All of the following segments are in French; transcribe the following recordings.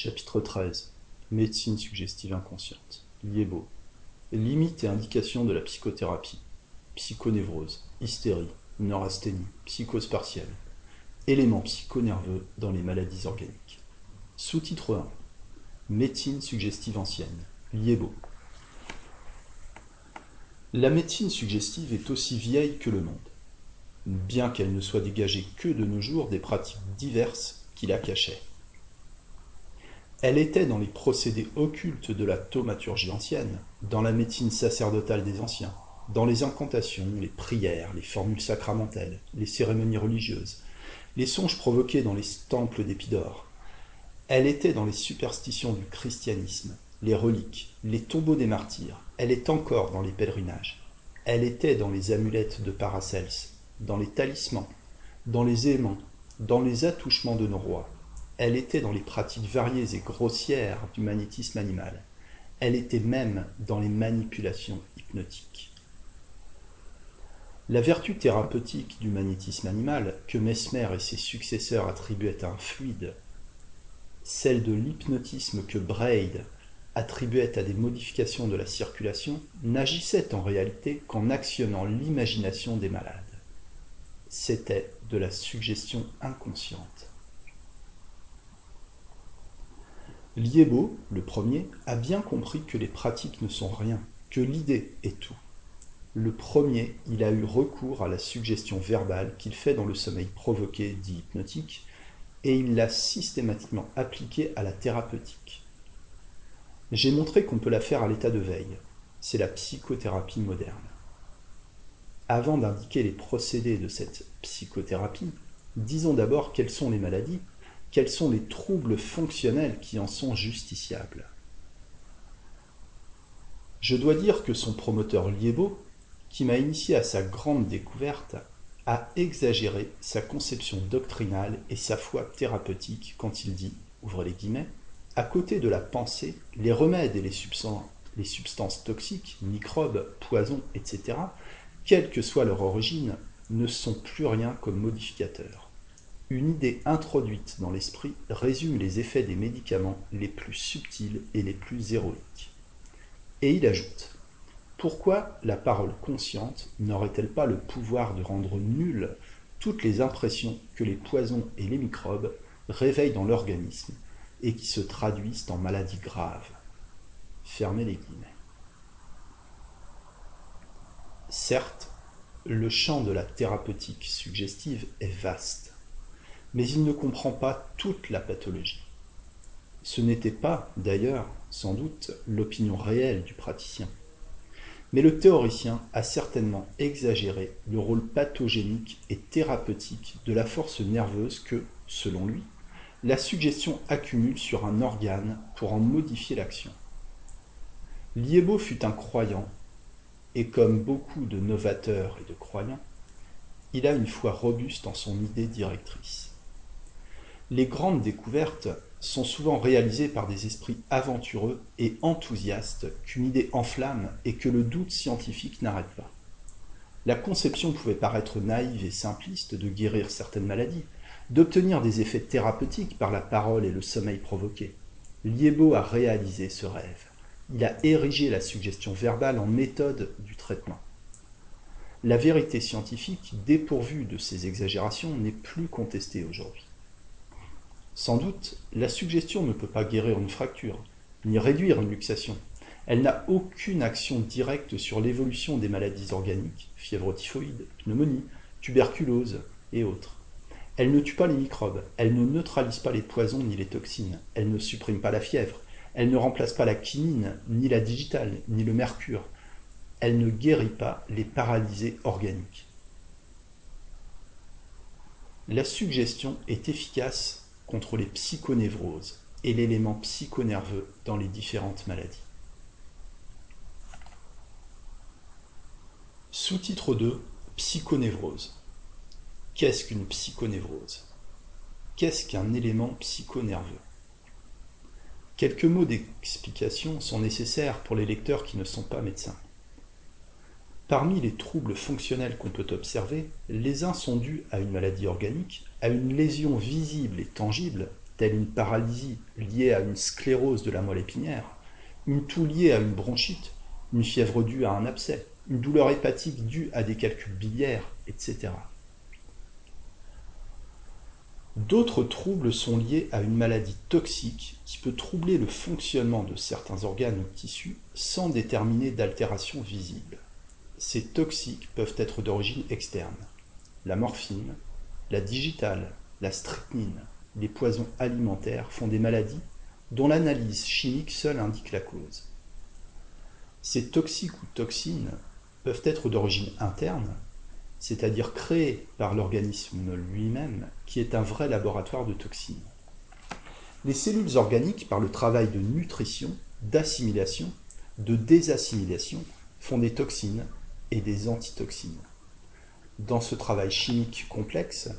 Chapitre 13 Médecine suggestive inconsciente. Liebo. Limites et indications de la psychothérapie. Psychonévrose, hystérie, neurasthénie, psychose partielle. Éléments psychonerveux dans les maladies organiques. Sous-titre 1 Médecine suggestive ancienne. Liebo. La médecine suggestive est aussi vieille que le monde, bien qu'elle ne soit dégagée que de nos jours des pratiques diverses qui la cachaient. Elle était dans les procédés occultes de la thaumaturgie ancienne, dans la médecine sacerdotale des anciens, dans les incantations, les prières, les formules sacramentelles, les cérémonies religieuses, les songes provoqués dans les temples d'Épidore. Elle était dans les superstitions du christianisme, les reliques, les tombeaux des martyrs. Elle est encore dans les pèlerinages. Elle était dans les amulettes de Paracels, dans les talismans, dans les aimants, dans les attouchements de nos rois, elle était dans les pratiques variées et grossières du magnétisme animal. Elle était même dans les manipulations hypnotiques. La vertu thérapeutique du magnétisme animal, que Mesmer et ses successeurs attribuaient à un fluide, celle de l'hypnotisme que Braid attribuait à des modifications de la circulation, n'agissait en réalité qu'en actionnant l'imagination des malades. C'était de la suggestion inconsciente. Liebo, le premier, a bien compris que les pratiques ne sont rien, que l'idée est tout. Le premier, il a eu recours à la suggestion verbale qu'il fait dans le sommeil provoqué dit hypnotique, et il l'a systématiquement appliquée à la thérapeutique. J'ai montré qu'on peut la faire à l'état de veille. C'est la psychothérapie moderne. Avant d'indiquer les procédés de cette psychothérapie, disons d'abord quelles sont les maladies quels sont les troubles fonctionnels qui en sont justiciables? Je dois dire que son promoteur Liebo, qui m'a initié à sa grande découverte, a exagéré sa conception doctrinale et sa foi thérapeutique quand il dit, ouvrez les guillemets, à côté de la pensée, les remèdes et les substances, toxiques, microbes, poisons, etc., quelle que soit leur origine, ne sont plus rien comme modificateurs. Une idée introduite dans l'esprit résume les effets des médicaments les plus subtils et les plus héroïques. Et il ajoute Pourquoi la parole consciente n'aurait-elle pas le pouvoir de rendre nulles toutes les impressions que les poisons et les microbes réveillent dans l'organisme et qui se traduisent en maladies graves? Fermez les guillemets. Certes, le champ de la thérapeutique suggestive est vaste mais il ne comprend pas toute la pathologie. Ce n'était pas, d'ailleurs, sans doute, l'opinion réelle du praticien. Mais le théoricien a certainement exagéré le rôle pathogénique et thérapeutique de la force nerveuse que, selon lui, la suggestion accumule sur un organe pour en modifier l'action. Liebo fut un croyant, et comme beaucoup de novateurs et de croyants, il a une foi robuste en son idée directrice. Les grandes découvertes sont souvent réalisées par des esprits aventureux et enthousiastes qu'une idée enflamme et que le doute scientifique n'arrête pas. La conception pouvait paraître naïve et simpliste de guérir certaines maladies, d'obtenir des effets thérapeutiques par la parole et le sommeil provoqué. Liebo a réalisé ce rêve. Il a érigé la suggestion verbale en méthode du traitement. La vérité scientifique, dépourvue de ces exagérations, n'est plus contestée aujourd'hui. Sans doute, la suggestion ne peut pas guérir une fracture, ni réduire une luxation. Elle n'a aucune action directe sur l'évolution des maladies organiques, fièvre typhoïde, pneumonie, tuberculose et autres. Elle ne tue pas les microbes, elle ne neutralise pas les poisons ni les toxines, elle ne supprime pas la fièvre, elle ne remplace pas la quinine, ni la digitale, ni le mercure. Elle ne guérit pas les paralysés organiques. La suggestion est efficace contre les psychonévroses et l'élément psychonerveux dans les différentes maladies. Sous-titre 2 Psychonévrose. Qu'est-ce qu'une psychonévrose? Qu'est-ce qu'un élément psychonerveux? Quelques mots d'explication sont nécessaires pour les lecteurs qui ne sont pas médecins. Parmi les troubles fonctionnels qu'on peut observer, les uns sont dus à une maladie organique, à une lésion visible et tangible, telle une paralysie liée à une sclérose de la moelle épinière, une toux liée à une bronchite, une fièvre due à un abcès, une douleur hépatique due à des calculs biliaires, etc. D'autres troubles sont liés à une maladie toxique qui peut troubler le fonctionnement de certains organes ou tissus sans déterminer d'altération visible. Ces toxiques peuvent être d'origine externe. La morphine, la digitale, la strychnine, les poisons alimentaires font des maladies dont l'analyse chimique seule indique la cause. Ces toxiques ou toxines peuvent être d'origine interne, c'est-à-dire créées par l'organisme lui-même, qui est un vrai laboratoire de toxines. Les cellules organiques, par le travail de nutrition, d'assimilation, de désassimilation, font des toxines et des antitoxines. Dans ce travail chimique complexe,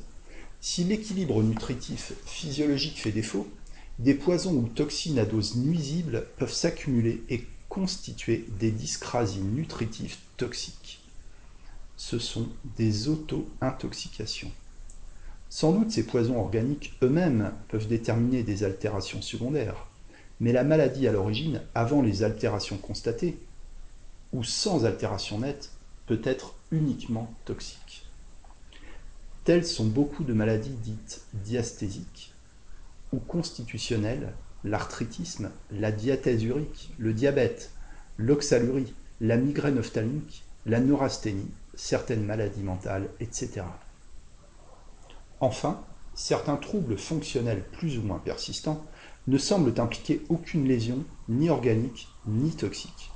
si l'équilibre nutritif physiologique fait défaut, des poisons ou toxines à dose nuisible peuvent s'accumuler et constituer des dyscrasies nutritives toxiques. Ce sont des auto-intoxications. Sans doute ces poisons organiques eux-mêmes peuvent déterminer des altérations secondaires, mais la maladie à l'origine, avant les altérations constatées, ou sans altération nette, peut être uniquement toxique. Telles sont beaucoup de maladies dites diasthésiques ou constitutionnelles, l'arthritisme, la diathèse urique, le diabète, l'oxalurie, la migraine ophtalmique, la neurasthénie, certaines maladies mentales, etc. Enfin, certains troubles fonctionnels plus ou moins persistants ne semblent impliquer aucune lésion ni organique ni toxique.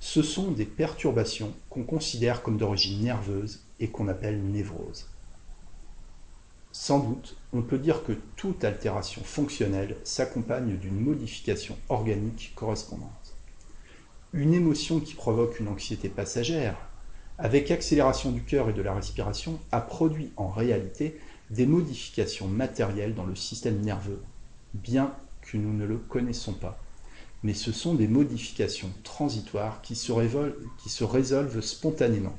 Ce sont des perturbations qu'on considère comme d'origine nerveuse et qu'on appelle névrose. Sans doute, on peut dire que toute altération fonctionnelle s'accompagne d'une modification organique correspondante. Une émotion qui provoque une anxiété passagère, avec accélération du cœur et de la respiration, a produit en réalité des modifications matérielles dans le système nerveux, bien que nous ne le connaissons pas. Mais ce sont des modifications transitoires qui se, résolvent spontanément.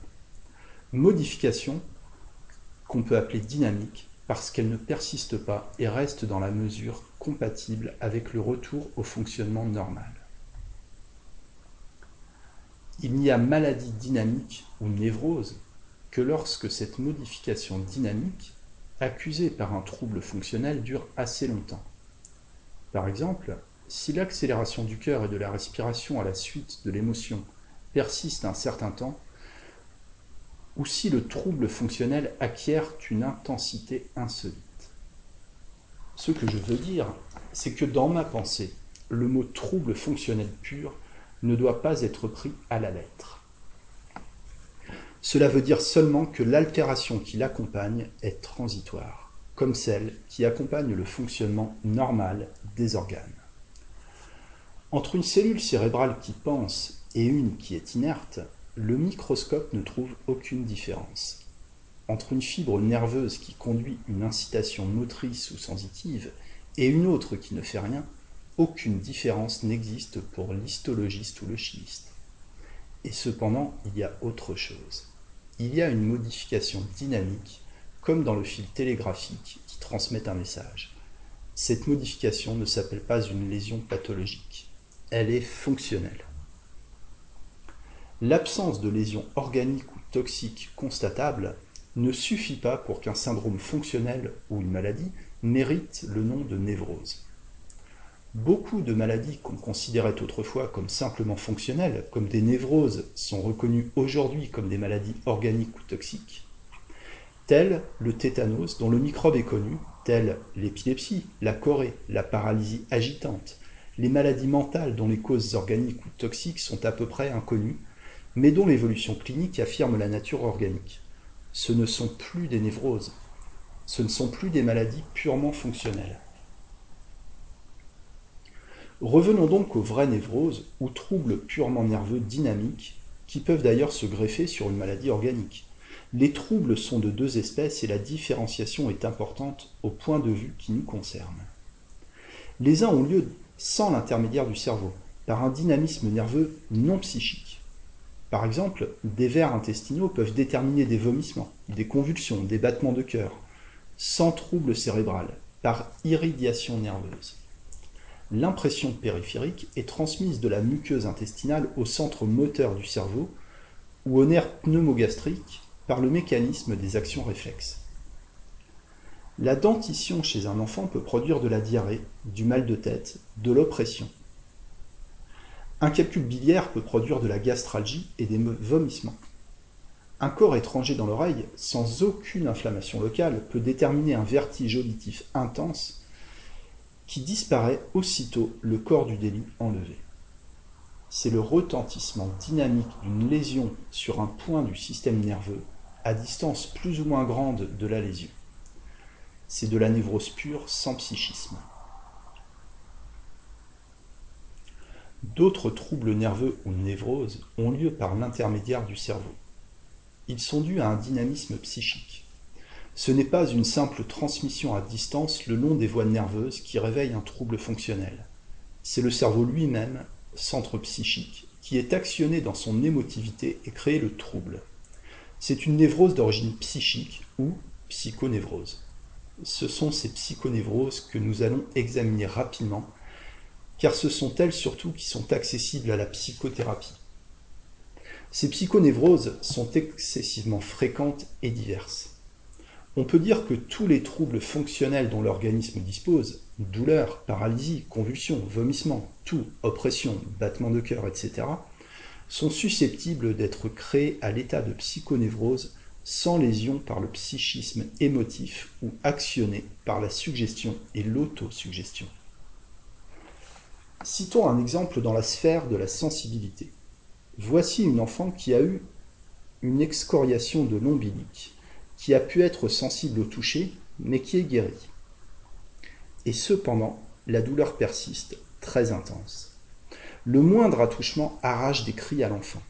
Modifications qu'on peut appeler dynamiques parce qu'elle ne persiste pas et reste dans la mesure compatible avec le retour au fonctionnement normal. Il n'y a maladie dynamique ou névrose que lorsque cette modification dynamique, accusée par un trouble fonctionnel, dure assez longtemps. Par exemple, si l'accélération du cœur et de la respiration à la suite de l'émotion persiste un certain temps, ou si le trouble fonctionnel acquiert une intensité insolite. Ce que je veux dire, c'est que dans ma pensée, le mot trouble fonctionnel pur ne doit pas être pris à la lettre. Cela veut dire seulement que l'altération qui l'accompagne est transitoire, comme celle qui accompagne le fonctionnement normal des organes. Entre une cellule cérébrale qui pense et une qui est inerte, le microscope ne trouve aucune différence. Entre une fibre nerveuse qui conduit une incitation motrice ou sensitive et une autre qui ne fait rien, aucune différence n'existe pour l'histologiste ou le chimiste. Et cependant, il y a autre chose. Il y a une modification dynamique, comme dans le fil télégraphique qui transmet un message. Cette modification ne s'appelle pas une lésion pathologique. Elle est fonctionnelle. L'absence de lésions organiques ou toxiques constatables ne suffit pas pour qu'un syndrome fonctionnel ou une maladie mérite le nom de névrose. Beaucoup de maladies qu'on considérait autrefois comme simplement fonctionnelles, comme des névroses, sont reconnues aujourd'hui comme des maladies organiques ou toxiques, telles le tétanos dont le microbe est connu, telles l'épilepsie, la chorée, la paralysie agitante, les maladies mentales dont les causes organiques ou toxiques sont à peu près inconnues, mais dont l'évolution clinique affirme la nature organique. Ce ne sont plus des névroses, ce ne sont plus des maladies purement fonctionnelles. Revenons donc aux vraies névroses ou troubles purement nerveux dynamiques, qui peuvent d'ailleurs se greffer sur une maladie organique. Les troubles sont de deux espèces et la différenciation est importante au point de vue qui nous concerne. Les uns ont lieu sans l'intermédiaire du cerveau, par un dynamisme nerveux non psychique. Par exemple, des vers intestinaux peuvent déterminer des vomissements, des convulsions, des battements de cœur, sans trouble cérébral, par irradiation nerveuse. L'impression périphérique est transmise de la muqueuse intestinale au centre moteur du cerveau ou au nerf pneumogastrique par le mécanisme des actions réflexes. La dentition chez un enfant peut produire de la diarrhée, du mal de tête, de l'oppression. Un calcul biliaire peut produire de la gastralgie et des vomissements. Un corps étranger dans l'oreille, sans aucune inflammation locale, peut déterminer un vertige auditif intense qui disparaît aussitôt le corps du délit enlevé. C'est le retentissement dynamique d'une lésion sur un point du système nerveux à distance plus ou moins grande de la lésion. C'est de la névrose pure sans psychisme. D'autres troubles nerveux ou névroses ont lieu par l'intermédiaire du cerveau. Ils sont dus à un dynamisme psychique. Ce n'est pas une simple transmission à distance le long des voies nerveuses qui réveille un trouble fonctionnel. C'est le cerveau lui-même, centre psychique, qui est actionné dans son émotivité et crée le trouble. C'est une névrose d'origine psychique ou psychonévrose. Ce sont ces psychonévroses que nous allons examiner rapidement car ce sont elles surtout qui sont accessibles à la psychothérapie. Ces psychonévroses sont excessivement fréquentes et diverses. On peut dire que tous les troubles fonctionnels dont l'organisme dispose, douleur, paralysie, convulsions, vomissements, tout, oppression, battement de cœur, etc., sont susceptibles d'être créés à l'état de psychonévrose sans lésion par le psychisme émotif ou actionnés par la suggestion et l'autosuggestion. Citons un exemple dans la sphère de la sensibilité. Voici une enfant qui a eu une excoriation de l'ombilique, qui a pu être sensible au toucher, mais qui est guérie. Et cependant, la douleur persiste, très intense. Le moindre attouchement arrache des cris à l'enfant.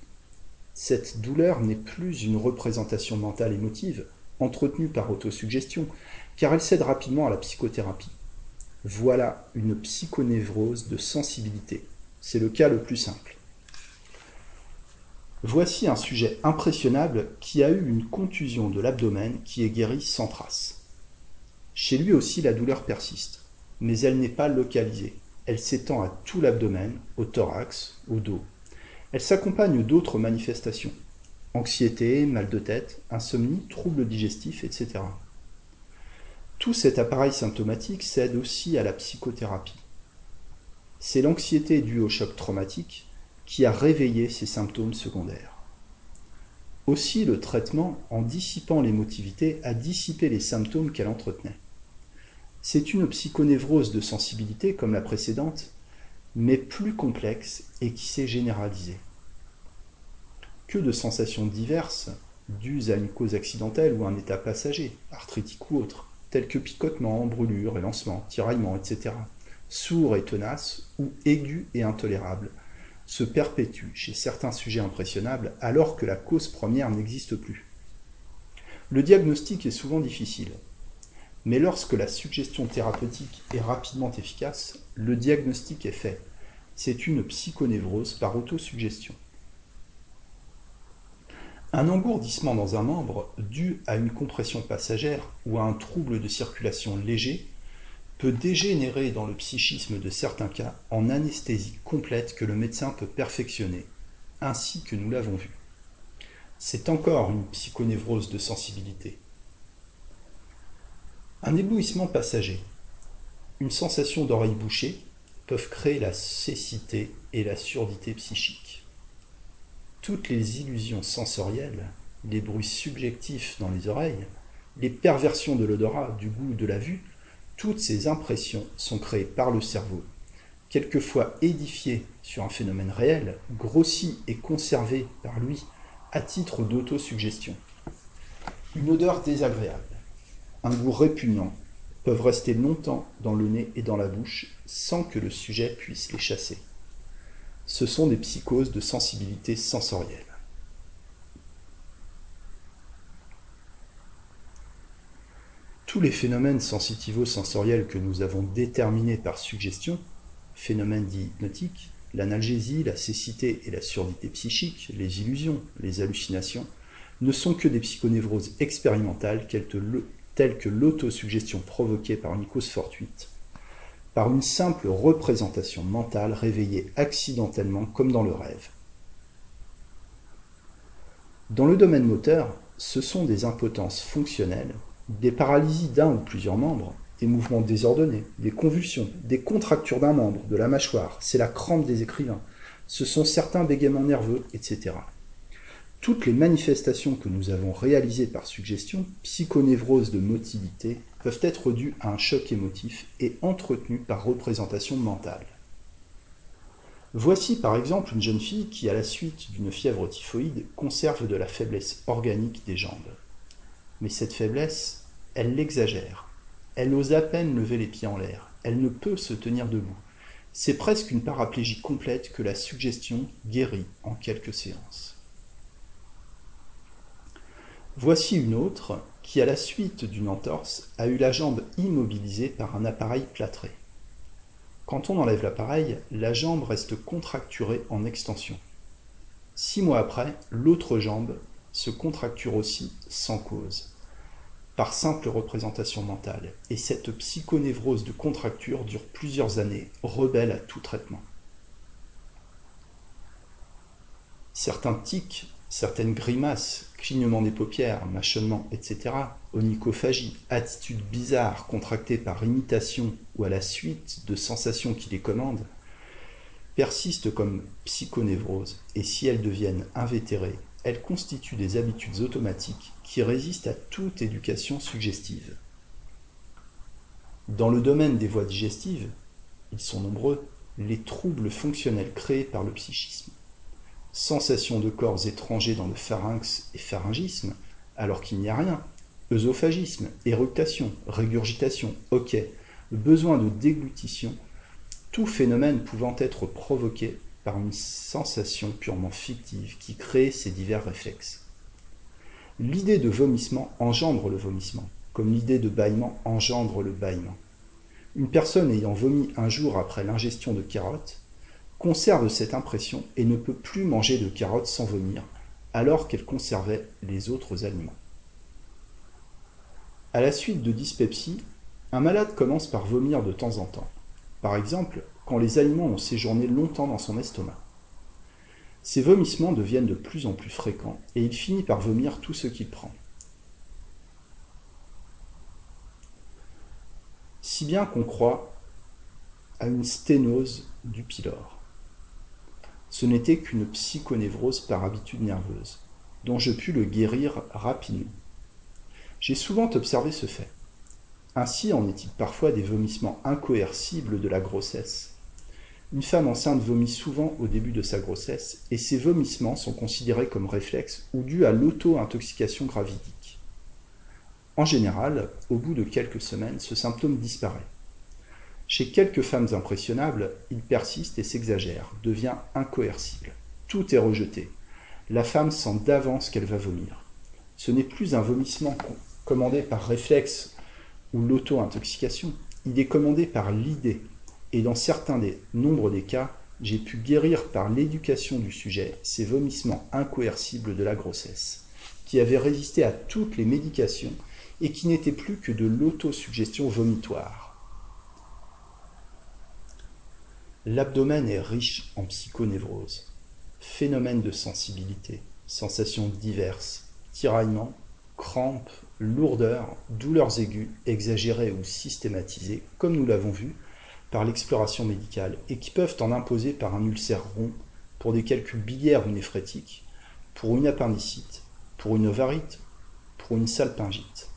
Cette douleur n'est plus une représentation mentale émotive, entretenue par autosuggestion, car elle cède rapidement à la psychothérapie. Voilà une psychonévrose de sensibilité. C'est le cas le plus simple. Voici un sujet impressionnable qui a eu une contusion de l'abdomen qui est guérie sans trace. Chez lui aussi, la douleur persiste, mais elle n'est pas localisée. Elle s'étend à tout l'abdomen, au thorax, au dos. Elle s'accompagne d'autres manifestations anxiété, mal de tête, insomnie, troubles digestifs, etc. Tout cet appareil symptomatique cède aussi à la psychothérapie. C'est l'anxiété due au choc traumatique qui a réveillé ces symptômes secondaires. Aussi le traitement, en dissipant l'émotivité, a dissipé les symptômes qu'elle entretenait. C'est une psychonévrose de sensibilité comme la précédente, mais plus complexe et qui s'est généralisée. Que de sensations diverses, dues à une cause accidentelle ou un état passager, arthritique ou autre, tels que picotement, brûlure, élancement, tiraillement, etc., sourds et tenaces ou aigus et intolérables, se perpétuent chez certains sujets impressionnables alors que la cause première n'existe plus. Le diagnostic est souvent difficile, mais lorsque la suggestion thérapeutique est rapidement efficace, le diagnostic est fait. C'est une psychonévrose par autosuggestion. Un engourdissement dans un membre dû à une compression passagère ou à un trouble de circulation léger peut dégénérer dans le psychisme de certains cas en anesthésie complète que le médecin peut perfectionner, ainsi que nous l'avons vu. C'est encore une psychonévrose de sensibilité. Un éblouissement passager, une sensation d'oreille bouchée peuvent créer la cécité et la surdité psychique. Toutes les illusions sensorielles, les bruits subjectifs dans les oreilles, les perversions de l'odorat, du goût, de la vue, toutes ces impressions sont créées par le cerveau, quelquefois édifiées sur un phénomène réel, grossies et conservées par lui à titre d'autosuggestion. Une odeur désagréable, un goût répugnant rester longtemps dans le nez et dans la bouche sans que le sujet puisse les chasser ce sont des psychoses de sensibilité sensorielle. Tous les phénomènes sensitivo-sensoriels que nous avons déterminés par suggestion, phénomènes dits hypnotiques, l'analgésie, la cécité et la surdité psychique, les illusions, les hallucinations, ne sont que des psychonévroses expérimentales telles que l'autosuggestion provoquée par une cause fortuite, par une simple représentation mentale réveillée accidentellement comme dans le rêve. Dans le domaine moteur, ce sont des impotences fonctionnelles, des paralysies d'un ou plusieurs membres, des mouvements désordonnés, des convulsions, des contractures d'un membre, de la mâchoire, c'est la crampe des écrivains, ce sont certains bégaiements nerveux, etc. Toutes les manifestations que nous avons réalisées par suggestion, psychonévrose de motilité, peuvent être dues à un choc émotif et entretenues par représentation mentale. Voici par exemple une jeune fille qui, à la suite d'une fièvre typhoïde, conserve de la faiblesse organique des jambes. Mais cette faiblesse, elle l'exagère. Elle ose à peine lever les pieds en l'air. Elle ne peut se tenir debout. C'est presque une paraplégie complète que la suggestion guérit en quelques séances. Voici une autre qui, à la suite d'une entorse, a eu la jambe immobilisée par un appareil plâtré. Quand on enlève l'appareil, la jambe reste contracturée en extension. Six mois après, l'autre jambe se contracture aussi sans cause, par simple représentation mentale, et cette psychonévrose de contracture dure plusieurs années, rebelle à tout traitement. Certains tics certaines grimaces, clignements des paupières, mâchonnements, etc., onychophagie, attitudes bizarres contractées par imitation ou à la suite de sensations qui les commandent, persistent comme psychonévrose et si elles deviennent invétérées, elles constituent des habitudes automatiques qui résistent à toute éducation suggestive. Dans le domaine des voies digestives, ils sont nombreux, les troubles fonctionnels créés par le psychisme sensation de corps étrangers dans le pharynx et pharyngisme, alors qu'il n'y a rien, œsophagisme, éructation, régurgitation, ok, besoin de déglutition, tout phénomène pouvant être provoqué par une sensation purement fictive qui crée ces divers réflexes. L'idée de vomissement engendre le vomissement, comme l'idée de bâillement engendre le bâillement. Une personne ayant vomi un jour après l'ingestion de carottes conserve cette impression et ne peut plus manger de carottes sans vomir, alors qu'elle conservait les autres aliments. À la suite de dyspepsie, un malade commence par vomir de temps en temps, par exemple quand les aliments ont séjourné longtemps dans son estomac. Ces vomissements deviennent de plus en plus fréquents et il finit par vomir tout ce qu'il prend. Si bien qu'on croit à une sténose du pylore. Ce n'était qu'une psychonévrose par habitude nerveuse, dont je pus le guérir rapidement. J'ai souvent observé ce fait. Ainsi en est-il parfois des vomissements incoercibles de la grossesse. Une femme enceinte vomit souvent au début de sa grossesse et ces vomissements sont considérés comme réflexes ou dus à l'auto-intoxication gravidique. En général, au bout de quelques semaines, ce symptôme disparaît. Chez quelques femmes impressionnables, il persiste et s'exagère, devient incoercible. Tout est rejeté. La femme sent d'avance qu'elle va vomir. Ce n'est plus un vomissement commandé par réflexe ou l'auto-intoxication, il est commandé par l'idée. Et dans certains des nombres des cas, j'ai pu guérir par l'éducation du sujet ces vomissements incoercibles de la grossesse, qui avaient résisté à toutes les médications et qui n'étaient plus que de l'autosuggestion vomitoire. L'abdomen est riche en psychonévrose, phénomènes de sensibilité, sensations diverses, tiraillements, crampes, lourdeurs, douleurs aiguës, exagérées ou systématisées, comme nous l'avons vu, par l'exploration médicale, et qui peuvent en imposer par un ulcère rond, pour des calculs biliaires ou néphrétiques, pour une appendicite, pour une ovarite, pour une salpingite.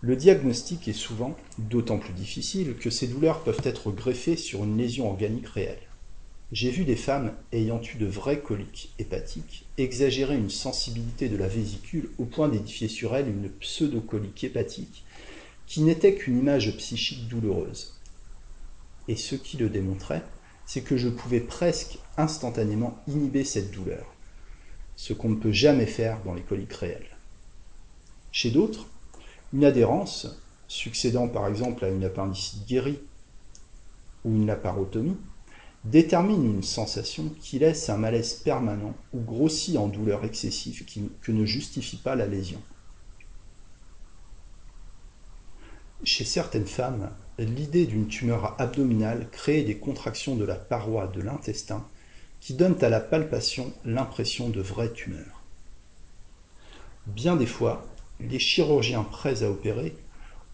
Le diagnostic est souvent d'autant plus difficile que ces douleurs peuvent être greffées sur une lésion organique réelle. J'ai vu des femmes ayant eu de vraies coliques hépatiques exagérer une sensibilité de la vésicule au point d'édifier sur elle une pseudo-colique hépatique qui n'était qu'une image psychique douloureuse. Et ce qui le démontrait, c'est que je pouvais presque instantanément inhiber cette douleur, ce qu'on ne peut jamais faire dans les coliques réelles. Chez d'autres, une adhérence, succédant par exemple à une appendicite guérie ou une laparotomie, détermine une sensation qui laisse un malaise permanent ou grossit en douleur excessive que ne justifie pas la lésion. Chez certaines femmes, l'idée d'une tumeur abdominale crée des contractions de la paroi de l'intestin qui donnent à la palpation l'impression de vraie tumeur. Bien des fois, les chirurgiens prêts à opérer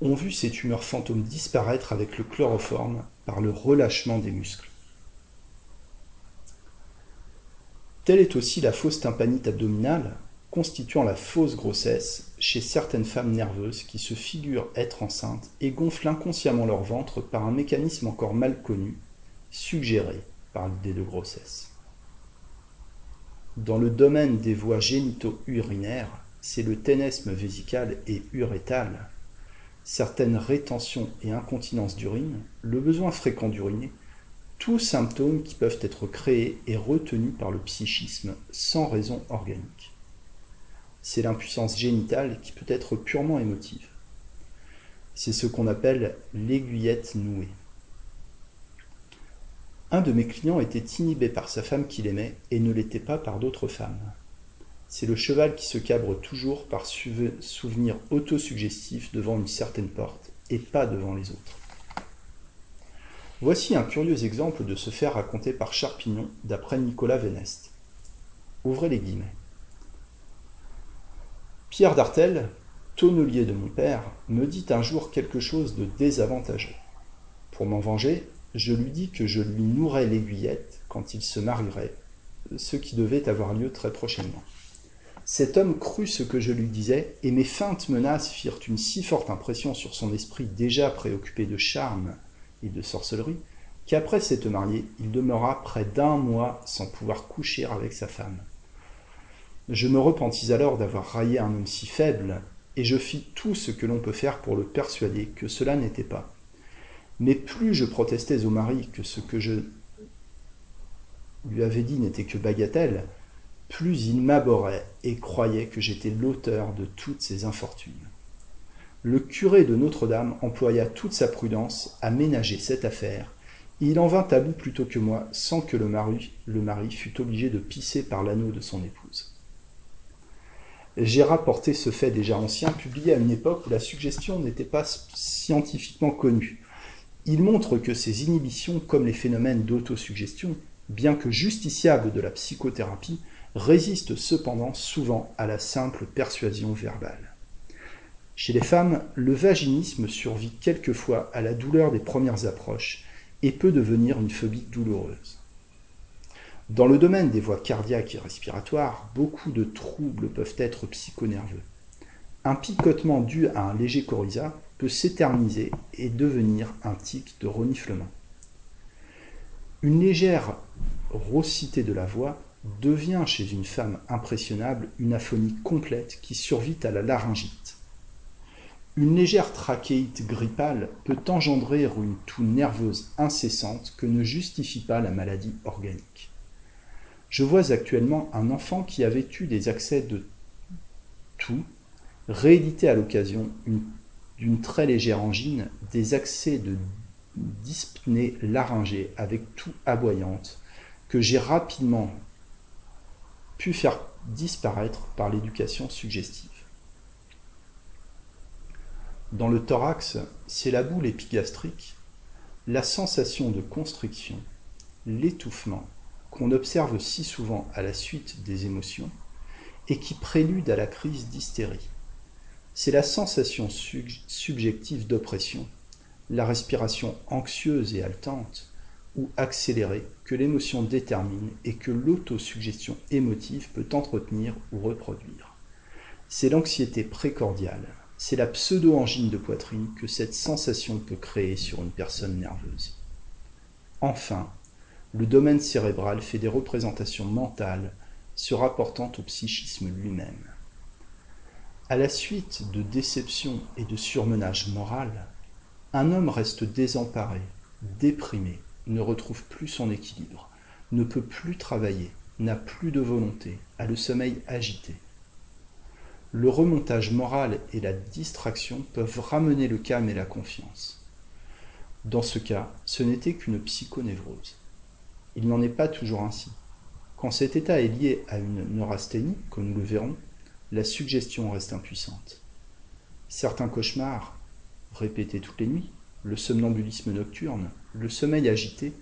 ont vu ces tumeurs fantômes disparaître avec le chloroforme par le relâchement des muscles. Telle est aussi la fausse tympanite abdominale, constituant la fausse grossesse chez certaines femmes nerveuses qui se figurent être enceintes et gonflent inconsciemment leur ventre par un mécanisme encore mal connu, suggéré par l'idée de grossesse. Dans le domaine des voies génito-urinaires, c'est le ténesme vésical et urétal, certaines rétentions et incontinences d'urine, le besoin fréquent d'uriner, tous symptômes qui peuvent être créés et retenus par le psychisme sans raison organique. C'est l'impuissance génitale qui peut être purement émotive. C'est ce qu'on appelle l'aiguillette nouée. Un de mes clients était inhibé par sa femme qu'il aimait et ne l'était pas par d'autres femmes. C'est le cheval qui se cabre toujours par souvenir autosuggestif devant une certaine porte et pas devant les autres. Voici un curieux exemple de ce fait raconté par Charpignon d'après Nicolas Véneste. Ouvrez les guillemets. Pierre d'Artel, tonnelier de mon père, me dit un jour quelque chose de désavantageux. Pour m'en venger, je lui dis que je lui nourrais l'aiguillette quand il se marierait, ce qui devait avoir lieu très prochainement. Cet homme crut ce que je lui disais, et mes feintes menaces firent une si forte impression sur son esprit déjà préoccupé de charme et de sorcellerie, qu'après s'être marié, il demeura près d'un mois sans pouvoir coucher avec sa femme. Je me repentis alors d'avoir raillé un homme si faible, et je fis tout ce que l'on peut faire pour le persuader que cela n'était pas. Mais plus je protestais au mari que ce que je lui avais dit n'était que bagatelle, plus il m'abhorrait et croyait que j'étais l'auteur de toutes ces infortunes. Le curé de Notre-Dame employa toute sa prudence à ménager cette affaire, il en vint à bout plutôt que moi, sans que le mari, le mari fût obligé de pisser par l'anneau de son épouse. J'ai rapporté ce fait déjà ancien, publié à une époque où la suggestion n'était pas scientifiquement connue. Il montre que ces inhibitions, comme les phénomènes d'autosuggestion, bien que justiciables de la psychothérapie, résiste cependant souvent à la simple persuasion verbale. Chez les femmes, le vaginisme survit quelquefois à la douleur des premières approches et peut devenir une phobie douloureuse. Dans le domaine des voies cardiaques et respiratoires, beaucoup de troubles peuvent être psychonerveux. Un picotement dû à un léger coryza peut s'éterniser et devenir un tic de reniflement. Une légère rossité de la voix devient chez une femme impressionnable une aphonie complète qui survit à la laryngite. Une légère trachéite grippale peut engendrer une toux nerveuse incessante que ne justifie pas la maladie organique. Je vois actuellement un enfant qui avait eu des accès de toux, réédité à l'occasion d'une très légère angine, des accès de dyspnée laryngée avec toux aboyante, que j'ai rapidement pu faire disparaître par l'éducation suggestive. Dans le thorax, c'est la boule épigastrique, la sensation de constriction, l'étouffement qu'on observe si souvent à la suite des émotions et qui prélude à la crise d'hystérie. C'est la sensation subjective d'oppression, la respiration anxieuse et haletante, ou accélérée que l'émotion détermine et que l'autosuggestion émotive peut entretenir ou reproduire. C'est l'anxiété précordiale, c'est la pseudo-angine de poitrine que cette sensation peut créer sur une personne nerveuse. Enfin, le domaine cérébral fait des représentations mentales se rapportant au psychisme lui-même. À la suite de déception et de surmenage moral, un homme reste désemparé, déprimé, ne retrouve plus son équilibre, ne peut plus travailler, n'a plus de volonté, a le sommeil agité. Le remontage moral et la distraction peuvent ramener le calme et la confiance. Dans ce cas, ce n'était qu'une psychonévrose. Il n'en est pas toujours ainsi. Quand cet état est lié à une neurasthénie, comme nous le verrons, la suggestion reste impuissante. Certains cauchemars répétées toutes les nuits, le somnambulisme nocturne, le sommeil agité,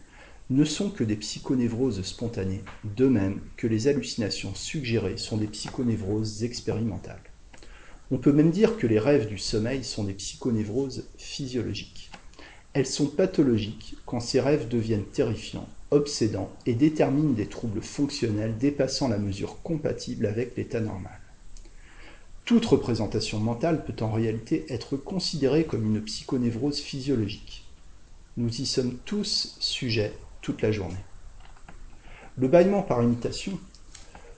ne sont que des psychonévroses spontanées, de même que les hallucinations suggérées sont des psychonévroses expérimentales. On peut même dire que les rêves du sommeil sont des psychonévroses physiologiques. Elles sont pathologiques quand ces rêves deviennent terrifiants, obsédants et déterminent des troubles fonctionnels dépassant la mesure compatible avec l'état normal. Toute représentation mentale peut en réalité être considérée comme une psychonévrose physiologique. Nous y sommes tous sujets toute la journée. Le bâillement par imitation,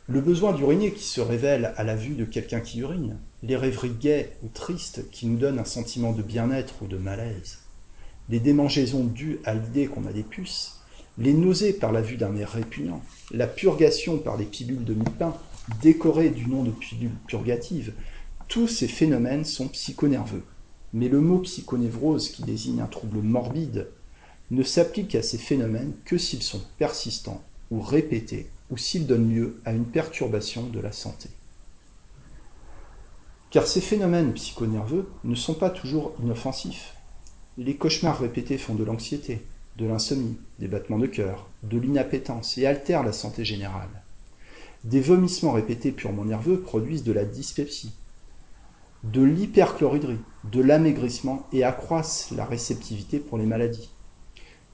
le besoin d'uriner qui se révèle à la vue de quelqu'un qui urine, les rêveries gaies ou tristes qui nous donnent un sentiment de bien-être ou de malaise, les démangeaisons dues à l'idée qu'on a des puces, les nausées par la vue d'un air répugnant, la purgation par les pilules de mi-pain, décorées du nom de pilules purgatives, tous ces phénomènes sont psychonerveux. Mais le mot psychonévrose, qui désigne un trouble morbide, ne s'applique à ces phénomènes que s'ils sont persistants ou répétés ou s'ils donnent lieu à une perturbation de la santé. Car ces phénomènes psychonerveux ne sont pas toujours inoffensifs. Les cauchemars répétés font de l'anxiété, de l'insomnie, des battements de cœur, de l'inappétence et altèrent la santé générale. Des vomissements répétés purement nerveux produisent de la dyspepsie, de l'hyperchloridrie, de l'amaigrissement et accroissent la réceptivité pour les maladies.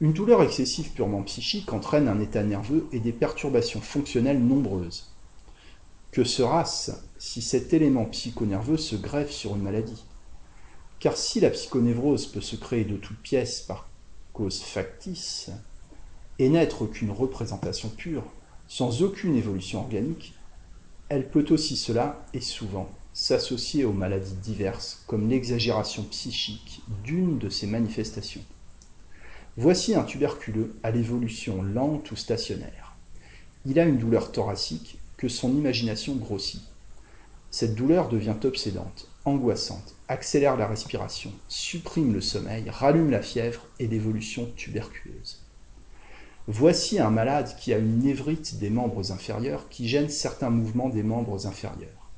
Une douleur excessive purement psychique entraîne un état nerveux et des perturbations fonctionnelles nombreuses. Que sera-ce si cet élément psychonerveux se greffe sur une maladie? Car si la psychonévrose peut se créer de toutes pièces par cause factice, et n'être qu'une représentation pure, sans aucune évolution organique, elle peut aussi cela, et souvent, s'associer aux maladies diverses comme l'exagération psychique d'une de ces manifestations. Voici un tuberculeux à l'évolution lente ou stationnaire. Il a une douleur thoracique que son imagination grossit. Cette douleur devient obsédante, angoissante, accélère la respiration, supprime le sommeil, rallume la fièvre et l'évolution tuberculeuse. Voici un malade qui a une névrite des membres inférieurs qui gêne certains mouvements des membres inférieurs.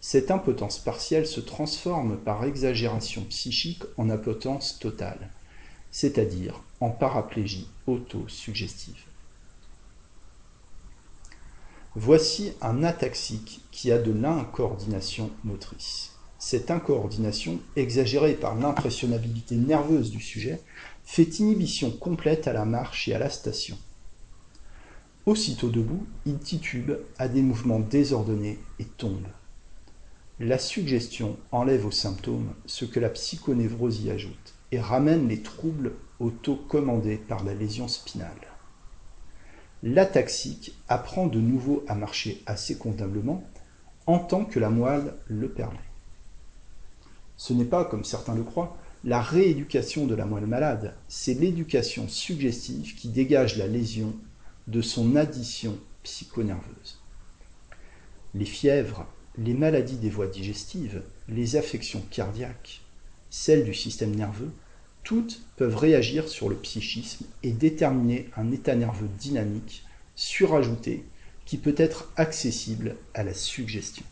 Cette impotence partielle se transforme par exagération psychique en impotence totale, c'est-à-dire en paraplégie auto-suggestive. Voici un ataxique qui a de l'incoordination motrice. Cette incoordination, exagérée par l'impressionnabilité nerveuse du sujet, fait inhibition complète à la marche et à la station. Aussitôt debout, il titube, a des mouvements désordonnés et tombe. La suggestion enlève aux symptômes ce que la psychonévrose y ajoute et ramène les troubles auto-commandés par la lésion spinale. L'ataxique apprend de nouveau à marcher assez convenablement en tant que la moelle le permet. Ce n'est pas, comme certains le croient, la rééducation de la moelle malade, c'est l'éducation suggestive qui dégage la lésion de son addition psychonerveuse. Les fièvres, les maladies des voies digestives, les affections cardiaques, celles du système nerveux, toutes peuvent réagir sur le psychisme et déterminer un état nerveux dynamique, surajouté, qui peut être accessible à la suggestion.